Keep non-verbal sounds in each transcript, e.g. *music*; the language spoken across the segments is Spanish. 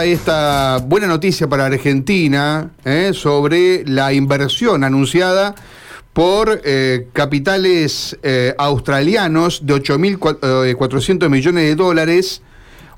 Hay esta buena noticia para Argentina eh, sobre la inversión anunciada por eh, capitales eh, australianos de 8.400 millones de dólares,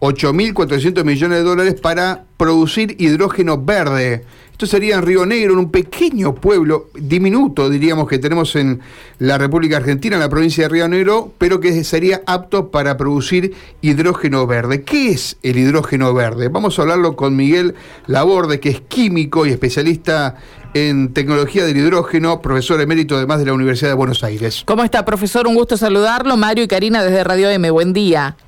8.400 millones de dólares para producir hidrógeno verde. Esto sería en Río Negro, en un pequeño pueblo, diminuto diríamos que tenemos en la República Argentina, en la provincia de Río Negro, pero que sería apto para producir hidrógeno verde. ¿Qué es el hidrógeno verde? Vamos a hablarlo con Miguel Laborde, que es químico y especialista en tecnología del hidrógeno, profesor emérito además de la Universidad de Buenos Aires. ¿Cómo está, profesor? Un gusto saludarlo. Mario y Karina desde Radio M. Buen día.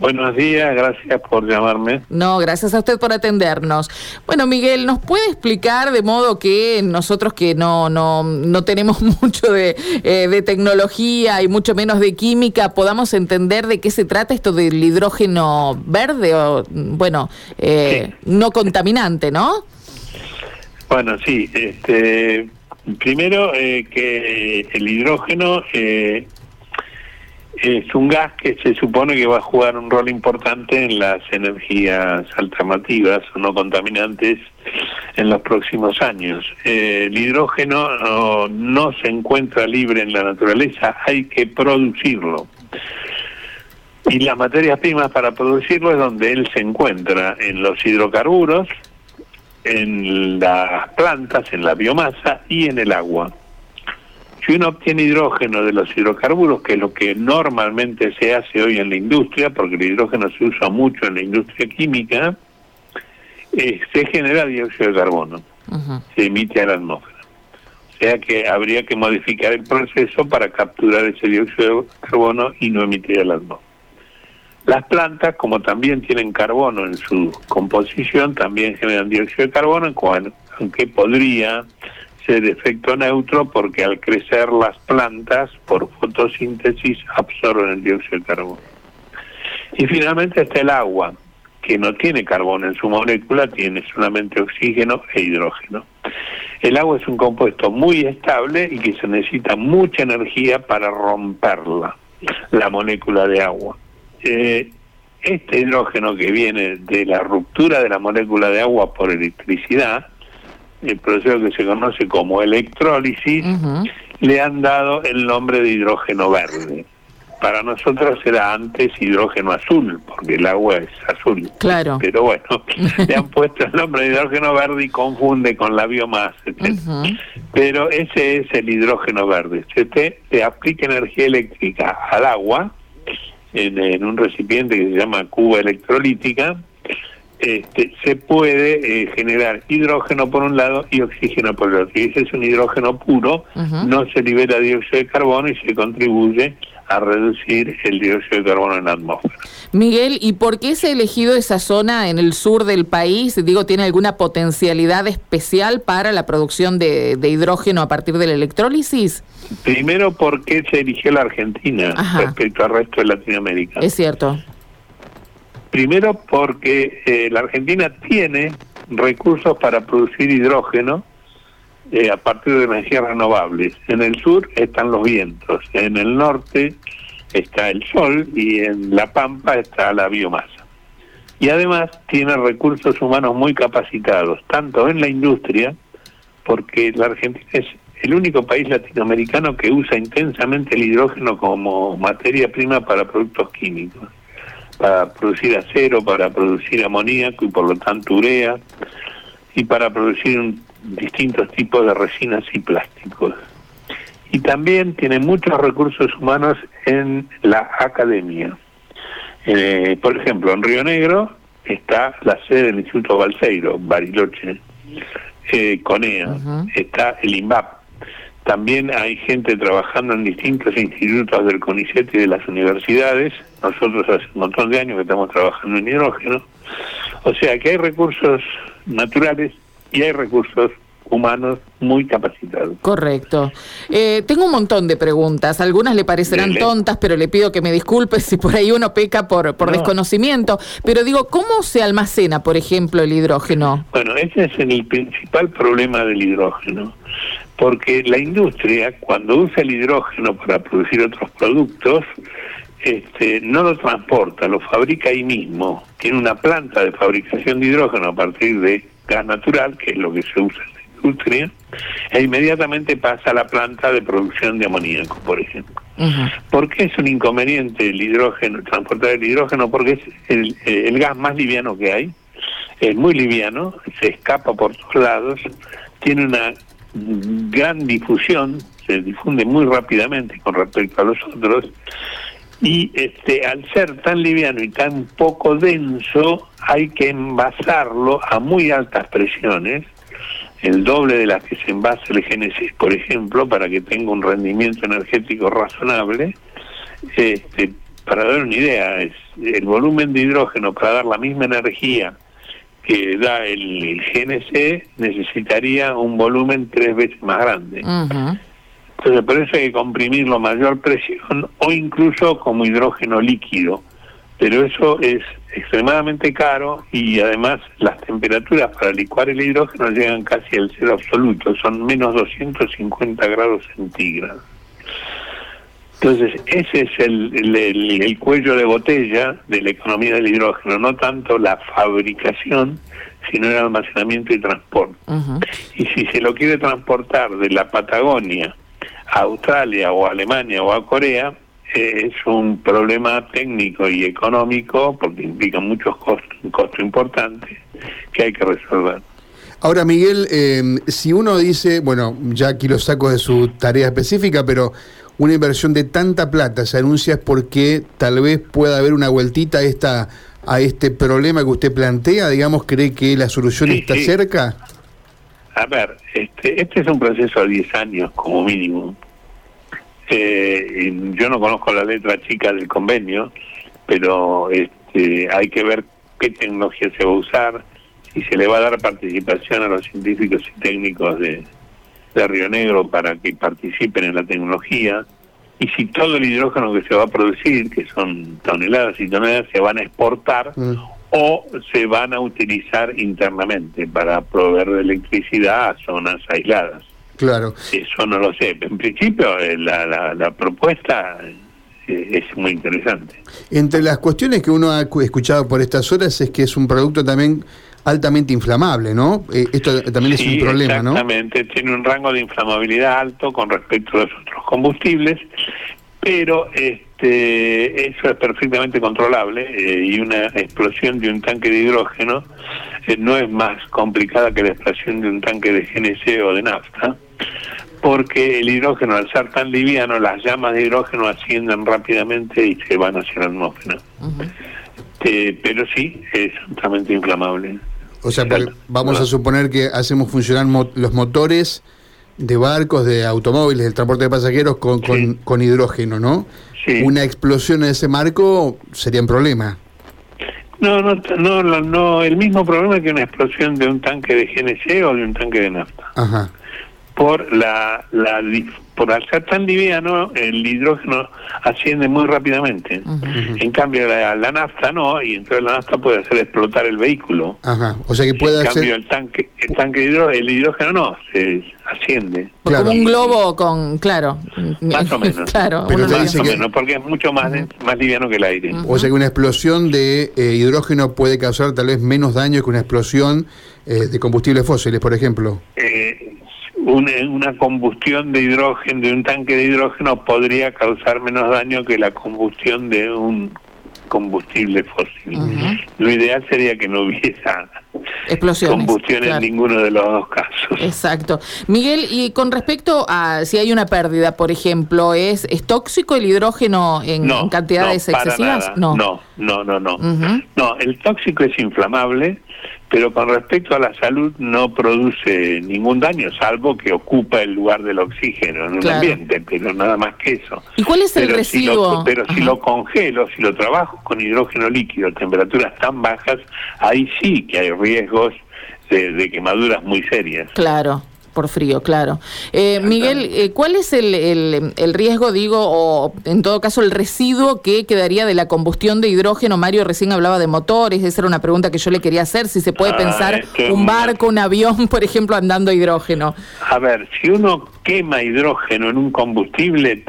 Buenos días, gracias por llamarme. No, gracias a usted por atendernos. Bueno, Miguel, ¿nos puede explicar de modo que nosotros que no, no, no tenemos *laughs* mucho de, eh, de tecnología y mucho menos de química, podamos entender de qué se trata esto del hidrógeno verde o, bueno, eh, no contaminante, ¿no? Bueno, sí, este, primero eh, que el hidrógeno eh, es un gas que se supone que va a jugar un rol importante en las energías alternativas o no contaminantes en los próximos años. Eh, el hidrógeno no, se encuentra libre en la naturaleza, hay que producirlo. Y las materias primas para producirlo es donde él se encuentra, en los hidrocarburos, en las plantas, en la biomasa y en el agua. Si uno obtiene hidrógeno de los hidrocarburos, que es lo que normalmente se hace hoy en la industria, porque el hidrógeno se usa mucho en la industria química, eh, se genera dióxido de carbono, se emite a la atmósfera. O sea que habría que modificar el proceso para capturar ese dióxido de carbono y no emitir a la atmósfera. Las plantas, como también tienen carbono en su composición, también generan dióxido de carbono, aunque podría ser efecto neutro porque al crecer las plantas por fotosíntesis absorben el dióxido de carbono. Y finalmente está el agua, que no tiene carbono en su molécula, tiene solamente oxígeno e hidrógeno. El agua es un compuesto muy estable y que se necesita mucha energía para romperla, la molécula de agua. Eh, este hidrógeno que viene de la ruptura de la molécula de agua por electricidad, el proceso que se conoce como electrólisis, le han dado el nombre de hidrógeno verde. Para nosotros era antes hidrógeno azul, porque el agua es azul. Claro. Pero bueno, *laughs* le han puesto el nombre de hidrógeno verde y confunde con la biomasa, Pero ese es el hidrógeno verde. Usted le aplica energía eléctrica al agua, en, un recipiente que se llama cuba electrolítica, este, se puede eh, generar hidrógeno por un lado y oxígeno por el otro. Y ese es un hidrógeno puro, no se libera dióxido de carbono y se contribuye a reducir el dióxido de carbono en la atmósfera. Miguel, ¿y por qué se ha elegido esa zona en el sur del país? Digo, ¿tiene alguna potencialidad especial para la producción de, hidrógeno a partir de la electrólisis? Primero, porque se eligió la Argentina respecto al resto de Latinoamérica? Es cierto. Primero porque eh, la Argentina tiene recursos para producir hidrógeno eh, a partir de energías renovables. En el sur están los vientos, en el norte está el sol y en la pampa está la biomasa. Y además tiene recursos humanos muy capacitados, tanto en la industria, porque la Argentina es el único país latinoamericano que usa intensamente el hidrógeno como materia prima para productos químicos para producir acero, para producir amoníaco y por lo tanto urea, y para producir distintos tipos de resinas y plásticos. Y también tiene muchos recursos humanos en la academia. Eh, por ejemplo, en Río Negro está la sede del Instituto Balseiro, Bariloche, eh, CONEA, está el INVAP, también hay gente trabajando en distintos institutos del CONICET y de las universidades. Nosotros hace un montón de años que estamos trabajando en hidrógeno. O sea que hay recursos naturales y hay recursos humanos muy capacitados. Correcto. Eh, tengo un montón de preguntas. Algunas le parecerán tontas, pero le pido que me disculpe si por ahí uno peca por, por desconocimiento. Pero digo, ¿cómo se almacena, por ejemplo, el hidrógeno? Bueno, ese es el principal problema del hidrógeno porque la industria, cuando usa el hidrógeno para producir otros productos, este, no lo transporta, lo fabrica ahí mismo, tiene una planta de fabricación de hidrógeno a partir de gas natural, que es lo que se usa en la industria, e inmediatamente pasa a la planta de producción de amoníaco, por ejemplo. ¿Por qué es un inconveniente el hidrógeno, transportar el hidrógeno? Porque es el, el gas más liviano que hay, es muy liviano, se escapa por todos lados, tiene una gran difusión, se difunde muy rápidamente con respecto a los otros, y este al ser tan liviano y tan poco denso hay que envasarlo a muy altas presiones el doble de las que se envasa el Génesis, por ejemplo, para que tenga un rendimiento energético razonable. Este, para dar una idea, es el volumen de hidrógeno para dar la misma energía que da el, el GNC necesitaría un volumen tres veces más grande. Entonces, por eso hay que comprimirlo a mayor presión o incluso como hidrógeno líquido. Pero eso es extremadamente caro y además las temperaturas para licuar el hidrógeno llegan casi al cero absoluto, son menos 250 grados centígrados. Entonces, ese es el, el, cuello de botella de la economía del hidrógeno, no tanto la fabricación, sino el almacenamiento y transporte. Y si se lo quiere transportar de la Patagonia a Australia o a Alemania o a Corea eh, es un problema técnico y económico porque implica muchos costos, un costo importante que hay que resolver. Ahora, Miguel, eh, si uno dice, bueno, ya aquí lo saco de su tarea específica, pero una inversión de tanta plata se anuncia es porque tal vez pueda haber una vueltita a, esta, a este problema que usted plantea, digamos, cree que la solución está cerca. A ver, este, este es un proceso de 10 años como mínimo. Eh, yo no conozco la letra chica del convenio, pero este, hay que ver qué tecnología se va a usar, y se le va a dar participación a los científicos y técnicos de, de Río Negro para que participen en la tecnología, y si todo el hidrógeno que se va a producir, que son toneladas y toneladas, se van a exportar mm o se van a utilizar internamente para proveer de electricidad a zonas aisladas. Claro. Eso no lo sé. En principio, eh, la, la, la propuesta eh, es muy interesante. Entre las cuestiones que uno ha escuchado por estas horas es que es un producto también altamente inflamable, ¿no? Eh, esto también es un problema, ¿no? Exactamente, tiene un rango de inflamabilidad alto con respecto a los otros combustibles, pero este, eso es perfectamente controlable eh, y una explosión de un tanque de hidrógeno eh, no es más complicada que la explosión de un tanque de GNC o de nafta, porque el hidrógeno al ser tan liviano, las llamas de hidrógeno ascienden rápidamente y se van hacia la atmósfera. Este, pero sí, es altamente inflamable. O sea, vamos a suponer que hacemos funcionar los motores de barcos, de automóviles, del transporte de pasajeros con, con, hidrógeno, ¿no? Sí. Una explosión en ese marco sería un problema. No, no, no, no, el mismo problema que una explosión de un tanque de GNC o de un tanque de nafta. Ajá. Por la, la por al ser tan liviano, el hidrógeno asciende muy rápidamente. En cambio, la, nafta no, y entonces la nafta puede hacer explotar el vehículo. Ajá. O sea que puede en cambio, el tanque, el tanque de hidrógeno, el hidrógeno no, se asciende. Como un globo con, claro. Más o menos. *laughs* claro, Pero más o menos, porque es mucho más, más liviano que el aire. O sea que una explosión de eh, hidrógeno puede causar tal vez menos daño que una explosión eh, de combustibles fósiles, por ejemplo. Eh, una, combustión de hidrógeno, de un tanque de hidrógeno, podría causar menos daño que la combustión de un combustible fósil. Lo ideal sería que no hubiera combustión en ninguno de los dos casos. Exacto. Miguel, y con respecto a si hay una pérdida, por ejemplo, ¿es, es tóxico el hidrógeno en, cantidades excesivas? No, no, no, no. No. no, el tóxico es inflamable pero con respecto a la salud no produce ningún daño, salvo que ocupa el lugar del oxígeno en un ambiente, pero nada más que eso. ¿Y cuál es el pero residuo? pero si lo congelo, si lo trabajo con hidrógeno líquido a temperaturas tan bajas, ahí sí que hay riesgos de quemaduras muy serias. Claro por frío, claro. Eh, Miguel, eh, ¿cuál es el, el, riesgo, digo, o en todo caso el residuo que quedaría de la combustión de hidrógeno? Mario recién hablaba de motores, esa era una pregunta que yo le quería hacer, si se puede ah, pensar un barco, un avión, *laughs* por ejemplo, andando hidrógeno. A ver, si uno quema hidrógeno en un combustible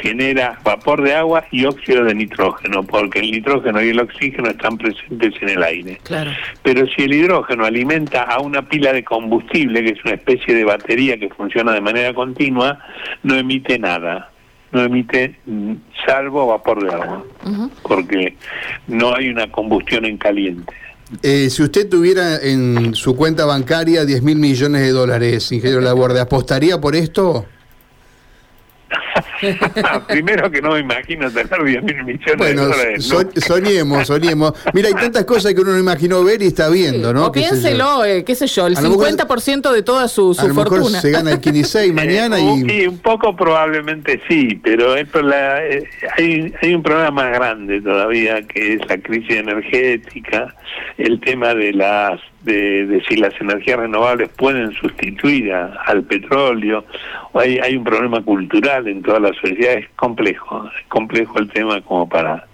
genera vapor de agua y óxido de nitrógeno, porque el nitrógeno y el oxígeno están presentes en el aire. Claro. Pero si el hidrógeno alimenta a una pila de combustible, que es una especie de batería que funciona de manera continua, no emite nada no emite mm, salvo vapor de agua, porque no hay una combustión en caliente. Eh, si usted tuviera en su cuenta bancaria 10 mil millones de dólares, ingeniero Laborde, ¿apostaría por esto? *laughs* *laughs* Primero que no me imagino tener 10 mil millones bueno, de dólares. soñemos, soñemos. Mira, hay tantas cosas que uno no imaginó ver y está viendo, ¿no? O piénselo, eh, qué sé yo, el 50% de toda su, su a lo fortuna. Mejor se gana el 15 *laughs* mañana y... Sí, un poco probablemente sí, pero es la, eh, hay, hay un problema más grande todavía que es la crisis energética, el tema de las de, si las energías renovables pueden sustituir al petróleo, o hay, hay un problema cultural en toda la sociedad, es complejo, es complejo el tema como para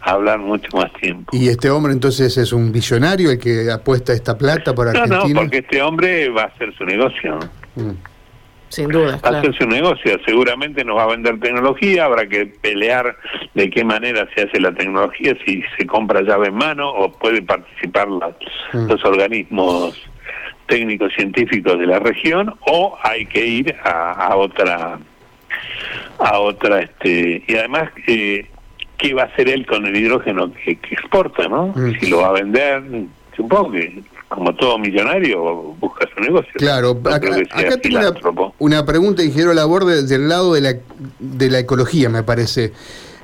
hablar mucho más tiempo. ¿Y este hombre entonces es un visionario el que apuesta esta plata por Argentina? No, no, porque este hombre va a hacer su negocio. Mm. Sin duda. Va a hacer su negocio, seguramente nos va a vender tecnología, habrá que pelear de qué manera se hace la tecnología, si se compra llave en mano o pueden participar mm. los organismos técnicos científicos de la región o hay que ir a, otra a otra este y además eh, qué va a hacer él con el hidrógeno que, exporta no mm. si lo va a vender supongo que como todo millonario, busca su negocio. Claro, acá, tengo una, pregunta, ingeniero Labor, del lado de la, de la ecología, me parece.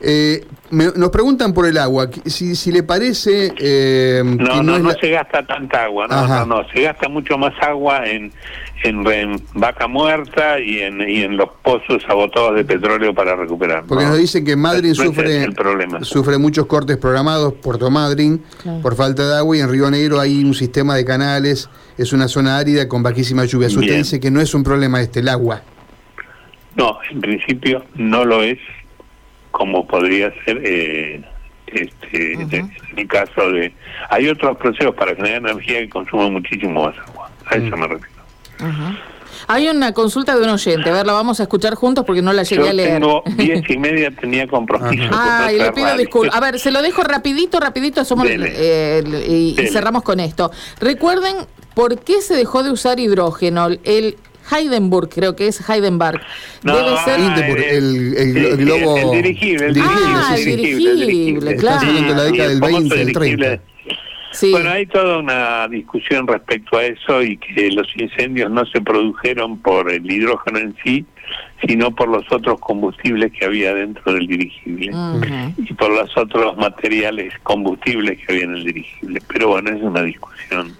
Eh, nos preguntan por el agua, si, si le parece... Eh, no, no, no, se gasta tanta agua, no, no, no, se gasta mucho más agua en, en, vaca muerta y en, y en los pozos agotados de petróleo para recuperar. Porque nos dicen que Madrid sufre, sufre muchos cortes programados, Puerto Madryn, por falta de agua y en Río Negro hay un sistema de canales, es una zona árida con bajísima lluvia. Usted dice que no es un problema este, el agua. No, en principio no lo es como podría ser eh, este, en el caso de... Hay otros procesos para generar energía que consumen muchísimo más agua, a eso mm. me refiero. Hay una consulta de un oyente, a ver, la vamos a escuchar juntos porque no la llegué a leer. Tengo *laughs* diez y media, tenía compromiso. Ah, y le pido disculpas. A ver, se lo dejo rapidito, rapidito, somos, eh, y, cerramos con esto. Recuerden por qué se dejó de usar hidrógeno. El Heidenburg, creo que es Heidenberg. Debe ser el, el, globo. El, dirigible, el dirigible. Ah, el dirigible, claro. la década del 20, del 30. Bueno, hay toda una discusión respecto a eso y que los incendios no se produjeron por el hidrógeno en sí, sino por los otros combustibles que había dentro del dirigible y por los otros materiales combustibles que había en el dirigible. Pero bueno, es una discusión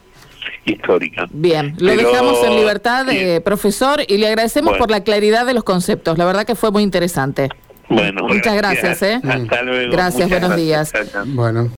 histórica. Bien, lo dejamos en libertad, eh, profesor, y le agradecemos por la claridad de los conceptos. La verdad que fue muy interesante. Bueno, muchas gracias. ¿eh? Hasta luego. Gracias, buenos días. Bueno.